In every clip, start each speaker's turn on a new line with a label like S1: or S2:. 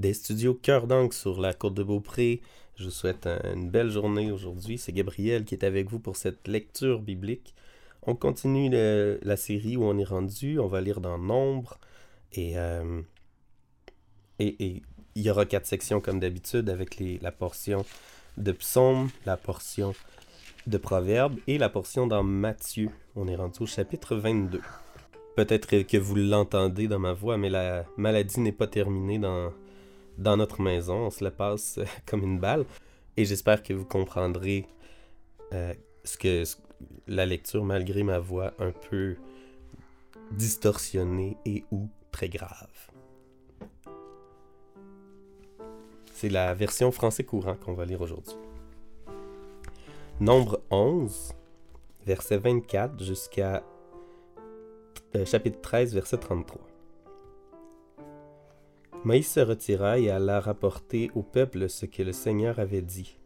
S1: des studios Cœur d'Ancre sur la côte de Beaupré. Je vous souhaite une belle journée aujourd'hui. C'est Gabriel qui est avec vous pour cette lecture biblique. On continue la série où on est rendu. On va lire dans Nombre. Et, euh, et, il y aura quatre sections comme d'habitude avec la portion de Psaume, la portion de Proverbes et la portion dans Matthieu. On est rendu au chapitre 22. Peut-être que vous l'entendez dans ma voix, mais la maladie n'est pas terminée dans, dans notre maison. On se la passe comme une balle. Et j'espère que vous comprendrez euh, ce que la lecture, malgré ma voix un peu distorsionnée et ou très grave. C'est la version français courant qu'on va lire aujourd'hui. Nombre 11, verset 24 jusqu'à euh, chapitre 13, verset 33. Moïse se retira et alla rapporter au peuple ce que le Seigneur avait dit.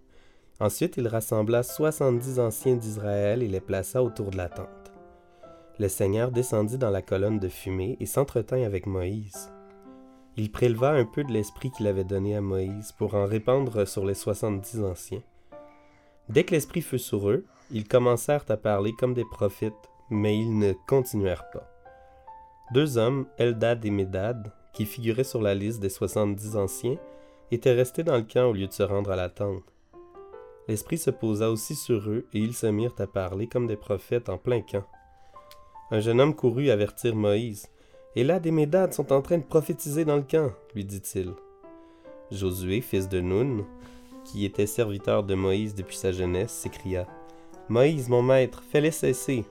S1: Ensuite il rassembla soixante-dix anciens d'Israël et les plaça autour de la tente. Le Seigneur descendit dans la colonne de fumée et s'entretint avec Moïse. Il préleva un peu de l'esprit qu'il avait donné à Moïse pour en répandre sur les soixante-dix anciens. Dès que l'esprit fut sur eux, ils commencèrent à parler comme des prophètes, mais ils ne continuèrent pas. Deux hommes, Eldad et Médad, qui figuraient sur la liste des soixante-dix anciens, étaient restés dans le camp au lieu de se rendre à la tente. L'Esprit se posa aussi sur eux, et ils se mirent à parler comme des prophètes en plein camp. Un jeune homme courut avertir Moïse. Et là, des Médades sont en train de prophétiser dans le camp, lui dit-il. Josué, fils de Nun, qui était serviteur de Moïse depuis sa jeunesse, s'écria Moïse, mon maître, fais-les cesser.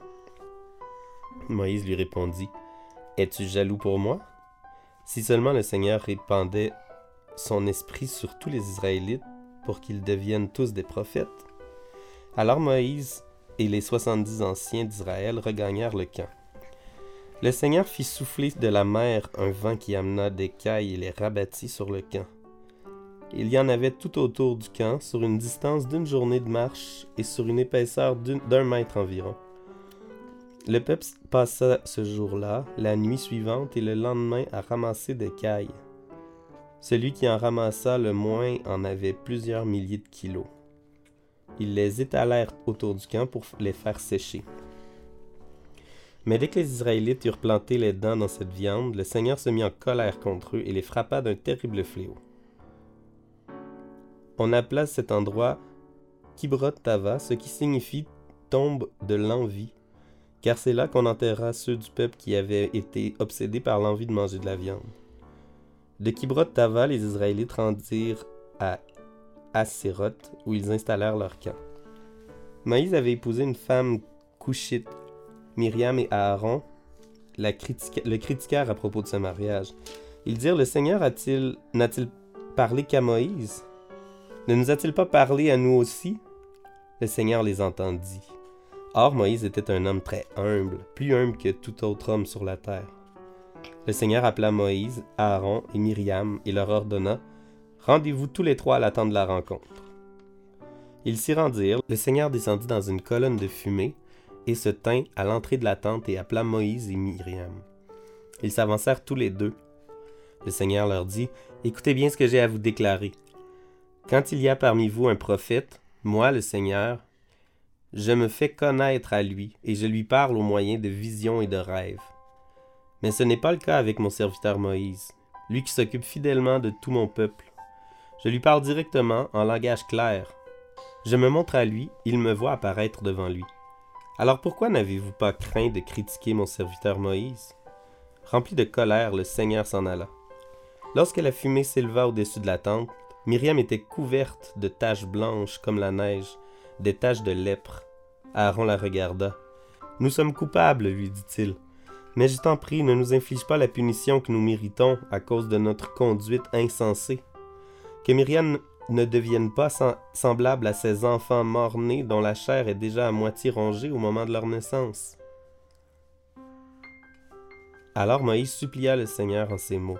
S1: Moïse lui répondit Es-tu jaloux pour moi? Si seulement le Seigneur répandait son esprit sur tous les Israélites pour qu'ils deviennent tous des prophètes. Alors Moïse et les soixante-dix anciens d'Israël regagnèrent le camp. Le Seigneur fit souffler de la mer un vent qui amena des cailles et les rabattit sur le camp. Il y en avait tout autour du camp, sur une distance d'une journée de marche et sur une épaisseur d'un mètre environ. Le peuple passa ce jour-là, la nuit suivante et le lendemain à ramasser des cailles. Celui qui en ramassa le moins en avait plusieurs milliers de kilos. Ils les étalèrent autour du camp pour les faire sécher. Mais dès que les Israélites eurent planté les dents dans cette viande, le Seigneur se mit en colère contre eux et les frappa d'un terrible fléau. On appela cet endroit Kibrot Tava, ce qui signifie tombe de l'envie car c'est là qu'on enterra ceux du peuple qui avaient été obsédés par l'envie de manger de la viande. De Kibrot Tava, les Israélites rendirent à Asséroth, où ils installèrent leur camp. Moïse avait épousé une femme couchite. Myriam et Aaron le critiquèrent à propos de ce mariage. Ils dirent Le Seigneur a-t-il, n'a-t-il parlé qu'à Moïse? Ne nous a-t-il pas parlé à nous aussi Le Seigneur les entendit. Or Moïse était un homme très humble, plus humble que tout autre homme sur la terre. Le Seigneur appela Moïse, Aaron et Myriam et leur ordonna Rendez-vous tous les trois à la tente de la rencontre. Ils s'y rendirent. Le Seigneur descendit dans une colonne de fumée et se tint à l'entrée de la tente et appela Moïse et Myriam. Ils s'avancèrent tous les deux. Le Seigneur leur dit Écoutez bien ce que j'ai à vous déclarer. Quand il y a parmi vous un prophète, moi, le Seigneur, je me fais connaître à lui, et je lui parle au moyen de visions et de rêves. Mais ce n'est pas le cas avec mon serviteur Moïse, lui qui s'occupe fidèlement de tout mon peuple. Je lui parle directement, en langage clair. Je me montre à lui, il me voit apparaître devant lui. Alors pourquoi n'avez-vous pas craint de critiquer mon serviteur Moïse? Rempli de colère, le Seigneur s'en alla. Lorsque la fumée s'éleva au-dessus de la tente, Myriam était couverte de taches blanches comme la neige, des taches de lèpre. Aaron la regarda. Nous sommes coupables, lui dit-il. Mais je t'en prie, ne nous inflige pas la punition que nous méritons à cause de notre conduite insensée. Que Myriam ne devienne pas semblable à ces enfants morts-nés dont la chair est déjà à moitié rongée au moment de leur naissance. Alors Moïse supplia le Seigneur en ces mots.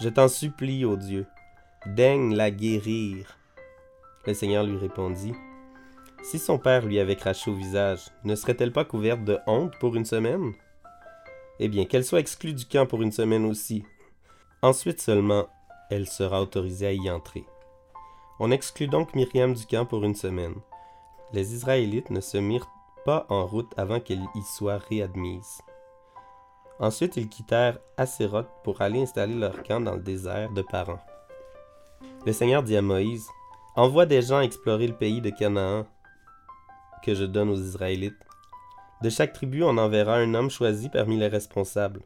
S1: Je t'en supplie, ô Dieu, daigne la guérir. Le Seigneur lui répondit. Si son père lui avait craché au visage, ne serait-elle pas couverte de honte pour une semaine? Eh bien, qu'elle soit exclue du camp pour une semaine aussi. Ensuite seulement, elle sera autorisée à y entrer. On exclut donc Myriam du camp pour une semaine. Les Israélites ne se mirent pas en route avant qu'elle y soit réadmise. Ensuite, ils quittèrent Asséroth pour aller installer leur camp dans le désert de Paran. Le Seigneur dit à Moïse Envoie des gens explorer le pays de Canaan que je donne aux Israélites. De chaque tribu, on enverra un homme choisi parmi les responsables.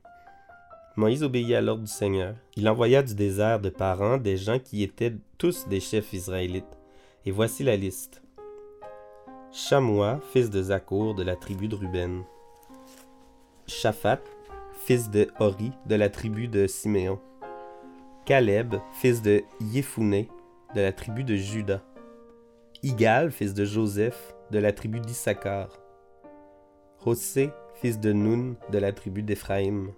S1: Moïse obéit à l'ordre du Seigneur. Il envoya du désert de Paran des gens qui étaient tous des chefs israélites. Et voici la liste. Chamois, fils de Zakour, de la tribu de Ruben. Shaphat, fils de Hori, de la tribu de Siméon. Caleb, fils de Yéphuné, de la tribu de Juda. Igal, fils de Joseph, de la tribu d'Issachar. Hosé, fils de Nun, de la tribu d'Éphraïm.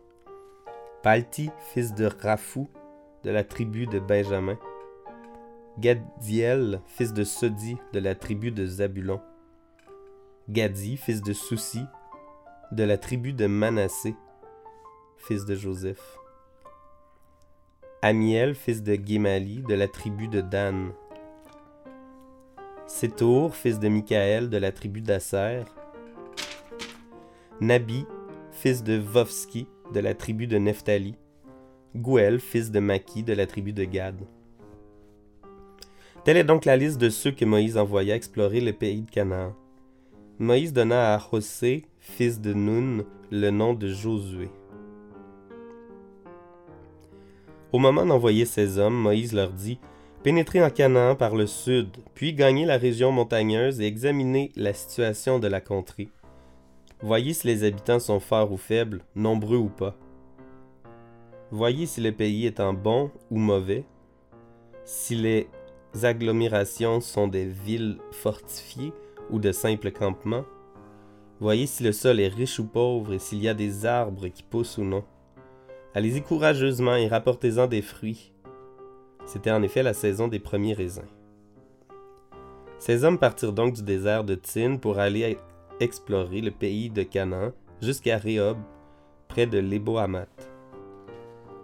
S1: Palti, fils de Raphou, de la tribu de Benjamin. Gadiel, fils de Sodi, de la tribu de Zabulon. Gadi, fils de Soussi, de la tribu de Manassé, fils de Joseph. Amiel, fils de Guémali, de la tribu de Dan. Sétour, fils de Michaël, de la tribu d'Asser. Nabi, fils de Vovski, de la tribu de Nephtali, Gouel, fils de Maki, de la tribu de Gad. Telle est donc la liste de ceux que Moïse envoya explorer le pays de Canaan. Moïse donna à José, fils de Nun, le nom de Josué. Au moment d'envoyer ces hommes, Moïse leur dit Pénétrez en Canaan par le sud, puis gagnez la région montagneuse et examinez la situation de la contrée. Voyez si les habitants sont forts ou faibles, nombreux ou pas. Voyez si le pays est en bon ou mauvais, si les agglomérations sont des villes fortifiées ou de simples campements. Voyez si le sol est riche ou pauvre et s'il y a des arbres qui poussent ou non. Allez-y courageusement et rapportez-en des fruits. C'était en effet la saison des premiers raisins. Ces hommes partirent donc du désert de Tin pour aller explorer le pays de Canaan jusqu'à Rehob, près de Lebo-Hamat.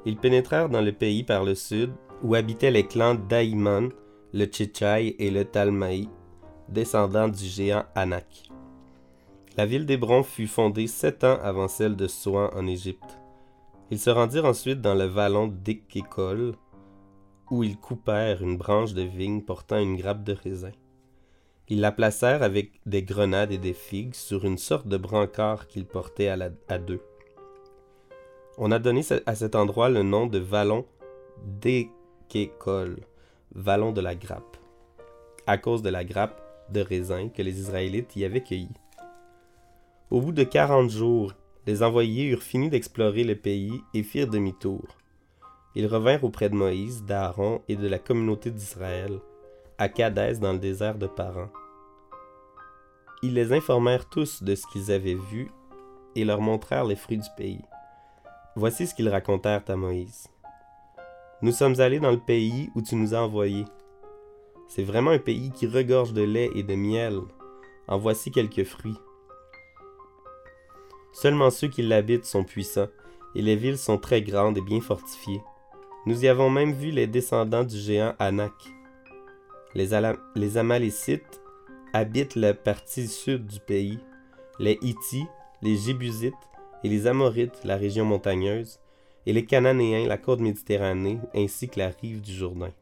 S1: Ils pénétrèrent dans le pays par le sud, où habitaient les clans d'Aïman, le Tchétchaï et le Talmaï, descendants du géant Anak. La ville d'Hébron fut fondée sept ans avant celle de Soan en Égypte. Ils se rendirent ensuite dans le vallon d'Ekekol, où ils coupèrent une branche de vigne portant une grappe de raisin. Ils la placèrent avec des grenades et des figues sur une sorte de brancard qu'ils portaient à, deux. On a donné à cet endroit le nom de vallon d'Ekekol, vallon de la grappe, à cause de la grappe de raisin que les Israélites y avaient cueillie. Au bout de quarante jours, les envoyés eurent fini d'explorer le pays et firent demi-tour. Ils revinrent auprès de Moïse, d'Aaron et de la communauté d'Israël, à Cadès dans le désert de Paran. Ils les informèrent tous de ce qu'ils avaient vu et leur montrèrent les fruits du pays. Voici ce qu'ils racontèrent à Moïse. Nous sommes allés dans le pays où tu nous as envoyés. C'est vraiment un pays qui regorge de lait et de miel. En voici quelques fruits. Seulement ceux qui l'habitent sont puissants, et les villes sont très grandes et bien fortifiées. Nous y avons même vu les descendants du géant Anak. Les, Amalécites habitent la partie sud du pays, les Hittites, les Jébusites et les Amorites, la région montagneuse, et les Cananéens, la côte méditerranée, ainsi que la rive du Jourdain.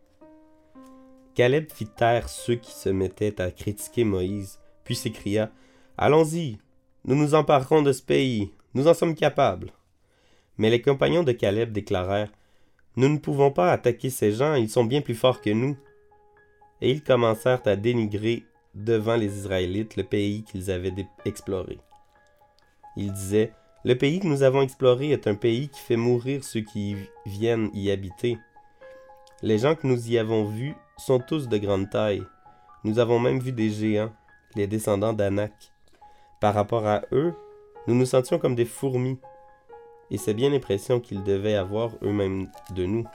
S1: Caleb fit taire ceux qui se mettaient à critiquer Moïse, puis s'écria Allons-y, nous nous emparerons de ce pays, nous en sommes capables. Mais les compagnons de Caleb déclarèrent Nous ne pouvons pas attaquer ces gens, ils sont bien plus forts que nous et ils commencèrent à dénigrer devant les Israélites le pays qu'ils avaient exploré. Ils disaient Le pays que nous avons exploré est un pays qui fait mourir ceux qui viennent y habiter. Les gens que nous y avons vus sont tous de grande taille. Nous avons même vu des géants, les descendants d'Anak. Par rapport à eux, nous nous sentions comme des fourmis, et c'est bien l'impression qu'ils devaient avoir eux-mêmes de nous.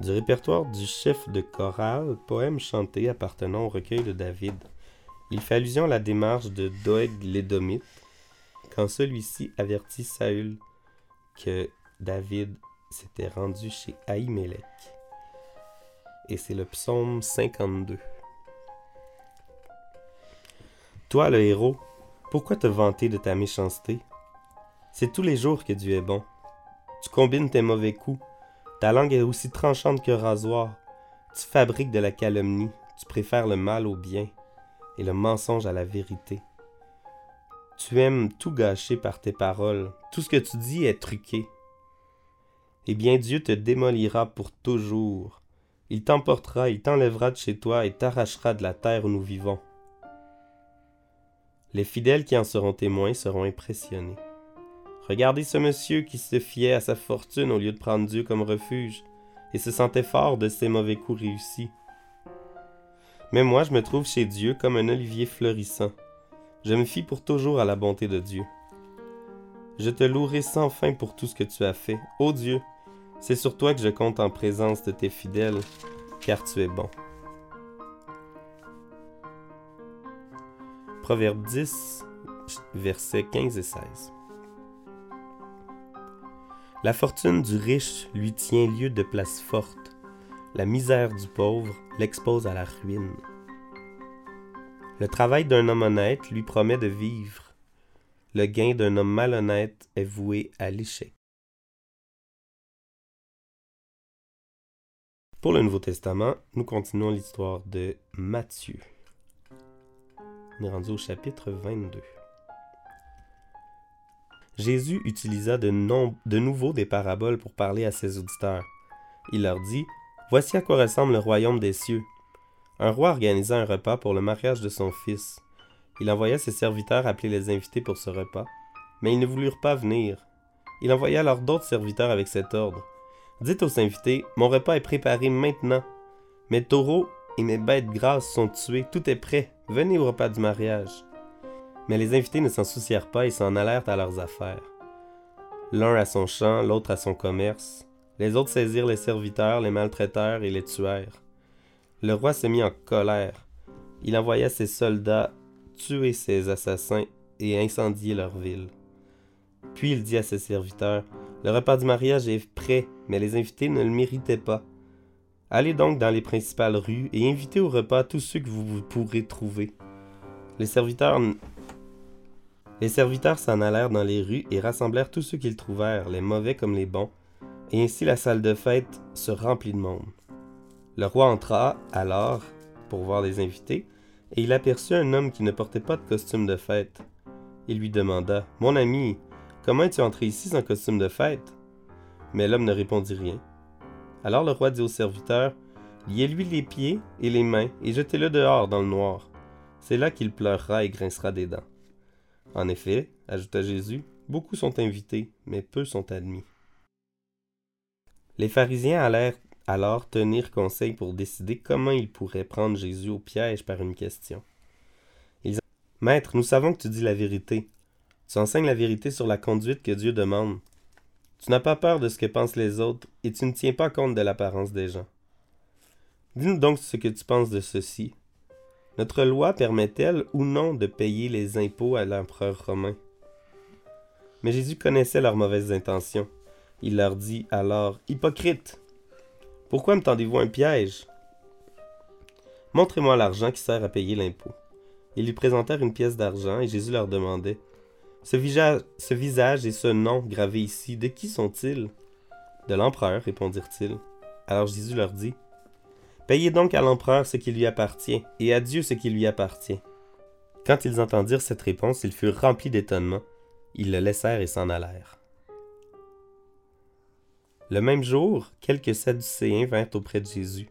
S1: Du répertoire du chef de chorale, poème chanté appartenant au recueil de David. Il fait allusion à la démarche de Doeg l'Édomite, quand celui-ci avertit Saül que David s'était rendu chez Ahimelech. Et c'est le psaume 52. Toi, le héros, pourquoi te vanter de ta méchanceté? C'est tous les jours que Dieu est bon. Tu combines tes mauvais coups. Ta langue est aussi tranchante que rasoir. Tu fabriques de la calomnie. Tu préfères le mal au bien et le mensonge à la vérité. Tu aimes tout gâcher par tes paroles. Tout ce que tu dis est truqué. Eh bien Dieu te démolira pour toujours. Il t'emportera, il t'enlèvera de chez toi et t'arrachera de la terre où nous vivons. Les fidèles qui en seront témoins seront impressionnés. Regardez ce monsieur qui se fiait à sa fortune au lieu de prendre Dieu comme refuge, et se sentait fort de ses mauvais coups réussis. Mais moi je me trouve chez Dieu comme un olivier fleurissant. Je me fie pour toujours à la bonté de Dieu. Je te louerai sans fin pour tout ce que tu as fait. Ô Dieu, c'est sur toi que je compte en présence de tes fidèles, car tu es bon. Proverbe 10, versets 15 et 16. La fortune du riche lui tient lieu de place forte. La misère du pauvre l'expose à la ruine. Le travail d'un homme honnête lui promet de vivre. Le gain d'un homme malhonnête est voué à l'échec. Pour le Nouveau Testament, nous continuons l'histoire de Matthieu. Rendu au chapitre 22. Jésus utilisa de, de nouveau des paraboles pour parler à ses auditeurs. Il leur dit Voici à quoi ressemble le royaume des cieux. Un roi organisa un repas pour le mariage de son fils. Il envoya ses serviteurs appeler les invités pour ce repas, mais ils ne voulurent pas venir. Il envoya alors d'autres serviteurs avec cet ordre. Dites aux invités, mon repas est préparé maintenant. Mes taureaux et mes bêtes grasses sont tués, tout est prêt, venez au repas du mariage. Mais les invités ne s'en soucièrent pas et s'en allèrent à leurs affaires. L'un à son champ, l'autre à son commerce. Les autres saisirent les serviteurs, les maltraitèrent et les tuèrent. Le roi se mit en colère. Il envoya ses soldats tuer ses assassins et incendier leur ville. Puis il dit à ses serviteurs, Le repas du mariage est prêt, mais les invités ne le méritaient pas. Allez donc dans les principales rues et invitez au repas tous ceux que vous pourrez trouver. Les serviteurs s'en allèrent dans les rues et rassemblèrent tous ceux qu'ils trouvèrent, les mauvais comme les bons, et ainsi la salle de fête se remplit de monde. Le roi entra alors pour voir les invités, et il aperçut un homme qui ne portait pas de costume de fête. Il lui demanda Mon ami, comment es-tu entré ici sans costume de fête Mais l'homme ne répondit rien. Alors le roi dit au serviteur Liez-lui les pieds et les mains et jetez-le dehors dans le noir. C'est là qu'il pleurera et grincera des dents. En effet, ajouta Jésus, beaucoup sont invités, mais peu sont admis. Les pharisiens allèrent alors tenir conseil pour décider comment ils pourraient prendre Jésus au piège par une question. Ils Maître, nous savons que tu dis la vérité. Tu enseignes la vérité sur la conduite que Dieu demande. Tu n'as pas peur de ce que pensent les autres et tu ne tiens pas compte de l'apparence des gens. Dis-nous donc ce que tu penses de ceci. Notre loi permet-elle ou non de payer les impôts à l'empereur romain? Mais Jésus connaissait leurs mauvaises intentions. Il leur dit alors Hypocrite Pourquoi me tendez-vous un piège? Montrez-moi l'argent qui sert à payer l'impôt. Ils lui présentèrent une pièce d'argent et Jésus leur demandait ce visage, et ce nom gravés ici, de qui sont-ils? De l'empereur, répondirent-ils. Alors Jésus leur dit Payez donc à l'empereur ce qui lui appartient, et à Dieu ce qui lui appartient. Quand ils entendirent cette réponse, ils furent remplis d'étonnement. Ils le laissèrent et s'en allèrent. Le même jour, quelques Sadducéens vinrent auprès de Jésus.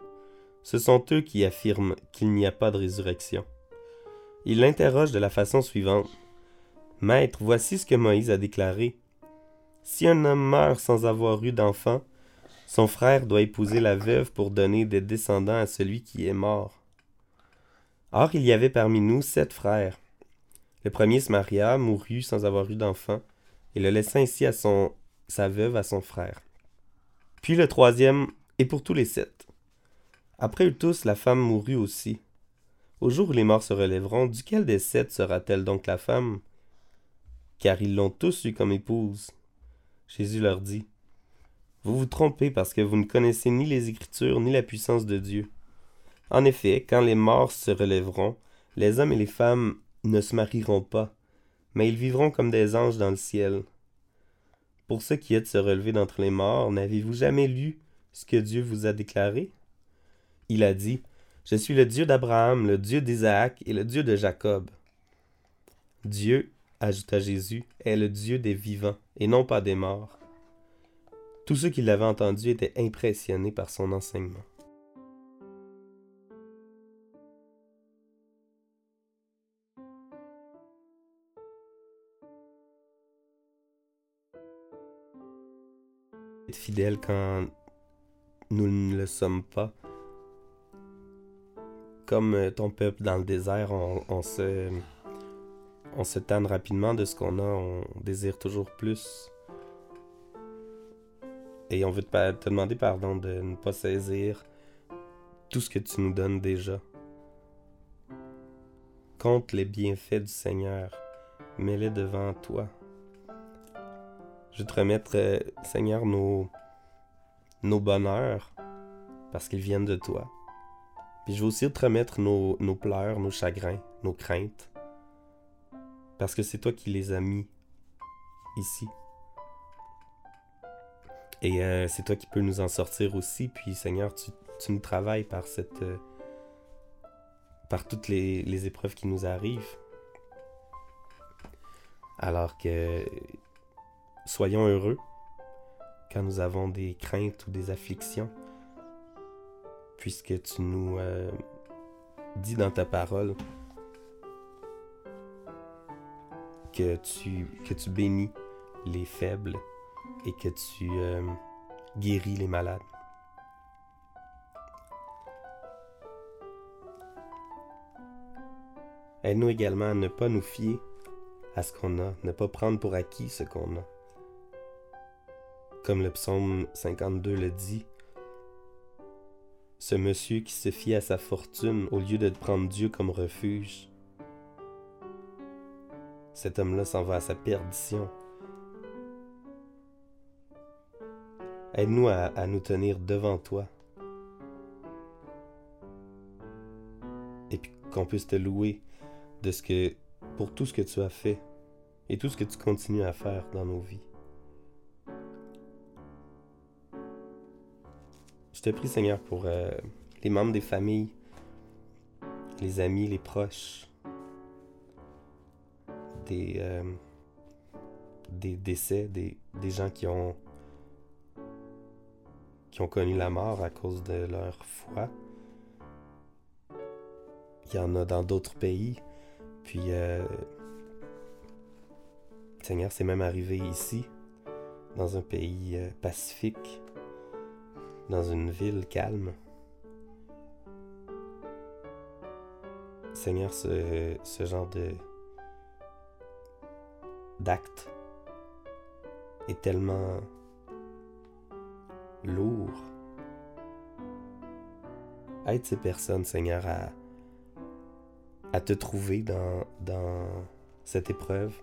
S1: Ce sont eux qui affirment qu'il n'y a pas de résurrection. Ils l'interrogent de la façon suivante. Maître, voici ce que Moïse a déclaré. Si un homme meurt sans avoir eu d'enfant, son frère doit épouser la veuve pour donner des descendants à celui qui est mort. Or il y avait parmi nous sept frères. Le premier se maria, mourut sans avoir eu d'enfant, et le laissa ainsi à son, sa veuve à son frère. Puis le troisième, et pour tous les sept. Après eux tous, la femme mourut aussi. Au jour où les morts se relèveront, duquel des sept sera-t-elle donc la femme? Car ils l'ont tous eu comme épouse. Jésus leur dit, Vous vous trompez parce que vous ne connaissez ni les Écritures ni la puissance de Dieu. En effet, quand les morts se relèveront, les hommes et les femmes ne se marieront pas, mais ils vivront comme des anges dans le ciel. Pour ceux qui êtes se relever d'entre les morts, n'avez-vous jamais lu ce que Dieu vous a déclaré Il a dit, Je suis le Dieu d'Abraham, le Dieu d'Isaac et le Dieu de Jacob. Dieu, ajouta Jésus, est le Dieu des vivants et non pas des morts. Tous ceux qui l'avaient entendu étaient impressionnés par son enseignement. Être fidèle quand nous ne le sommes pas. Comme ton peuple dans le désert, on, se, on se tanne rapidement de ce qu'on a, on désire toujours plus. Et on veut te, te demander pardon de ne pas saisir tout ce que tu nous donnes déjà. Compte les bienfaits du Seigneur, mets-les devant toi. Je te remettre, Seigneur, nos, nos bonheurs, parce qu'ils viennent de toi. Puis je veux aussi te remettre nos pleurs, nos chagrins, nos craintes, parce que c'est toi qui les as mis ici. Et euh, c'est toi qui peux nous en sortir aussi. Puis Seigneur, tu, nous travailles par cette... Euh, par toutes les, les épreuves qui nous arrivent. Alors que soyons heureux quand nous avons des craintes ou des afflictions, puisque tu nous euh, dis dans ta parole que tu, bénis les faibles et que tu euh, guéris les malades. Aide-nous également à ne pas nous fier à ce qu'on a, ne pas prendre pour acquis ce qu'on a comme le psaume 52 le dit, ce monsieur qui se fie à sa fortune au lieu de prendre Dieu comme refuge. Cet homme-là s'en va à sa perdition. Aide-nous à, nous tenir devant toi. Et puis qu'on puisse te louer pour tout ce que tu as fait et tout ce que tu continues à faire dans nos vies. Je te prie, Seigneur, pour euh, les membres des familles, les amis, les proches, des, euh, des décès, des, gens qui ont, qui ont connu la mort à cause de leur foi. Il y en a dans d'autres pays. Puis, euh, Seigneur, c'est même arrivé ici, dans un pays pacifique dans une ville calme. Seigneur, ce, ce genre de d'acte est tellement lourd. Aide ces personnes, Seigneur, à, à te trouver dans, dans cette épreuve.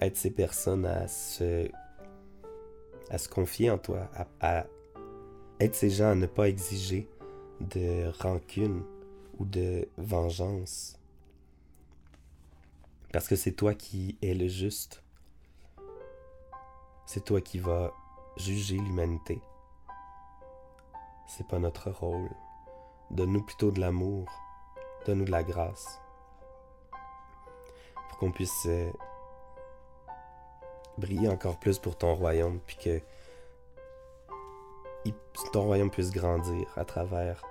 S1: Aide ces personnes à se à se confier en toi, à, être ces gens à ne pas exiger de rancune ou de vengeance. Parce que c'est toi qui es le juste. C'est toi qui vas juger l'humanité. C'est pas notre rôle. Donne-nous plutôt de l'amour. Donne-nous de la grâce. Pour qu'on puisse euh, briller encore plus pour ton royaume, puis que ton royaume puisse grandir à travers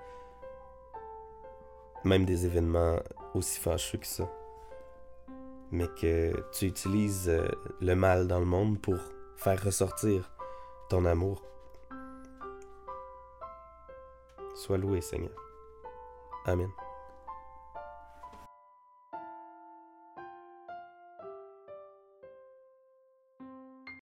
S1: même des événements aussi fâcheux que ça. Mais que tu utilises euh, le mal dans le monde pour faire ressortir ton amour. Sois loué, Seigneur. Amen.